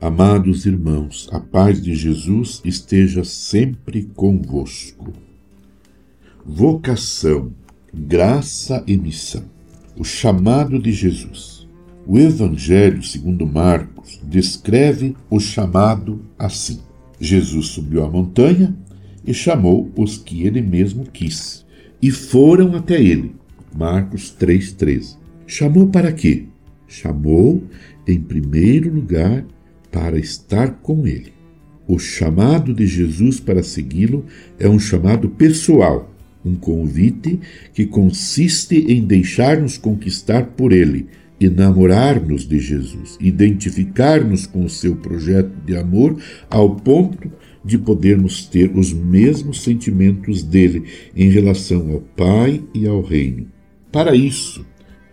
Amados irmãos, a paz de Jesus esteja sempre convosco. Vocação, graça e missão. O chamado de Jesus. O Evangelho, segundo Marcos, descreve o chamado assim: Jesus subiu a montanha e chamou os que ele mesmo quis, e foram até ele. Marcos 3:13. Chamou para quê? Chamou em primeiro lugar para estar com Ele. O chamado de Jesus para segui-lo é um chamado pessoal, um convite que consiste em deixar-nos conquistar por Ele, enamorar-nos de Jesus, identificar-nos com o seu projeto de amor ao ponto de podermos ter os mesmos sentimentos dele em relação ao Pai e ao Reino. Para isso,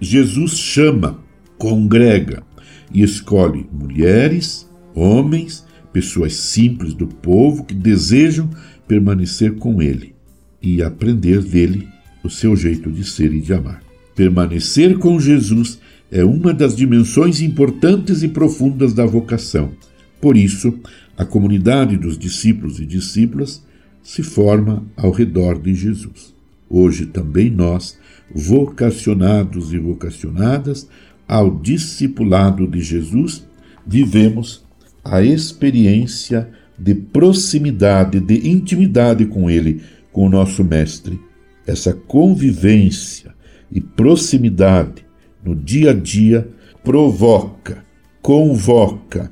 Jesus chama, congrega, e escolhe mulheres, homens, pessoas simples do povo que desejam permanecer com ele e aprender dele o seu jeito de ser e de amar. Permanecer com Jesus é uma das dimensões importantes e profundas da vocação. Por isso, a comunidade dos discípulos e discípulas se forma ao redor de Jesus. Hoje também nós, vocacionados e vocacionadas, ao discipulado de Jesus, vivemos a experiência de proximidade, de intimidade com Ele, com o nosso Mestre. Essa convivência e proximidade no dia a dia provoca, convoca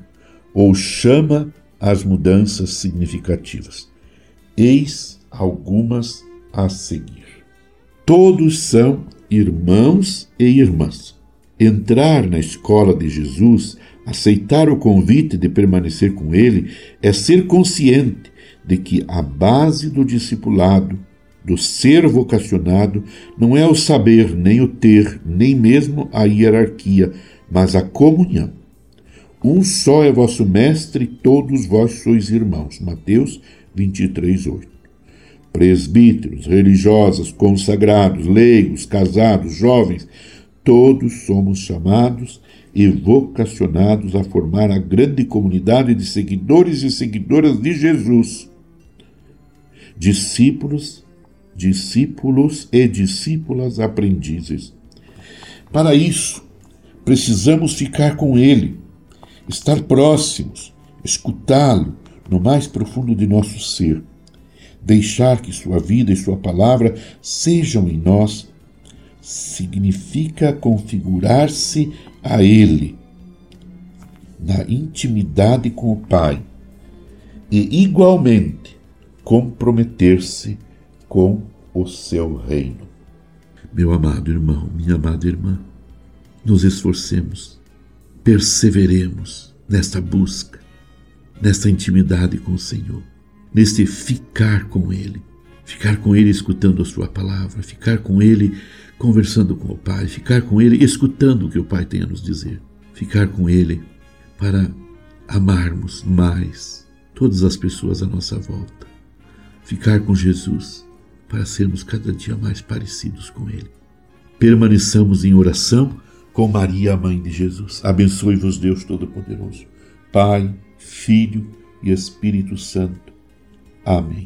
ou chama as mudanças significativas. Eis algumas a seguir. Todos são irmãos e irmãs. Entrar na escola de Jesus, aceitar o convite de permanecer com ele, é ser consciente de que a base do discipulado, do ser vocacionado, não é o saber, nem o ter, nem mesmo a hierarquia, mas a comunhão. Um só é vosso mestre, todos vós sois irmãos. Mateus 23, 8. Presbíteros, religiosas, consagrados, leigos, casados, jovens, Todos somos chamados e vocacionados a formar a grande comunidade de seguidores e seguidoras de Jesus. Discípulos, discípulos e discípulas aprendizes. Para isso, precisamos ficar com Ele, estar próximos, escutá-lo no mais profundo de nosso ser, deixar que Sua vida e Sua palavra sejam em nós significa configurar-se a Ele na intimidade com o Pai e, igualmente, comprometer-se com o seu reino. Meu amado irmão, minha amada irmã, nos esforcemos, perseveremos nesta busca, nesta intimidade com o Senhor, neste ficar com Ele, ficar com Ele escutando a Sua palavra, ficar com Ele conversando com o Pai, ficar com Ele, escutando o que o Pai tem a nos dizer, ficar com Ele para amarmos mais todas as pessoas à nossa volta, ficar com Jesus para sermos cada dia mais parecidos com Ele. Permaneçamos em oração com Maria, a mãe de Jesus. Abençoe-vos, Deus Todo-Poderoso, Pai, Filho e Espírito Santo. Amém.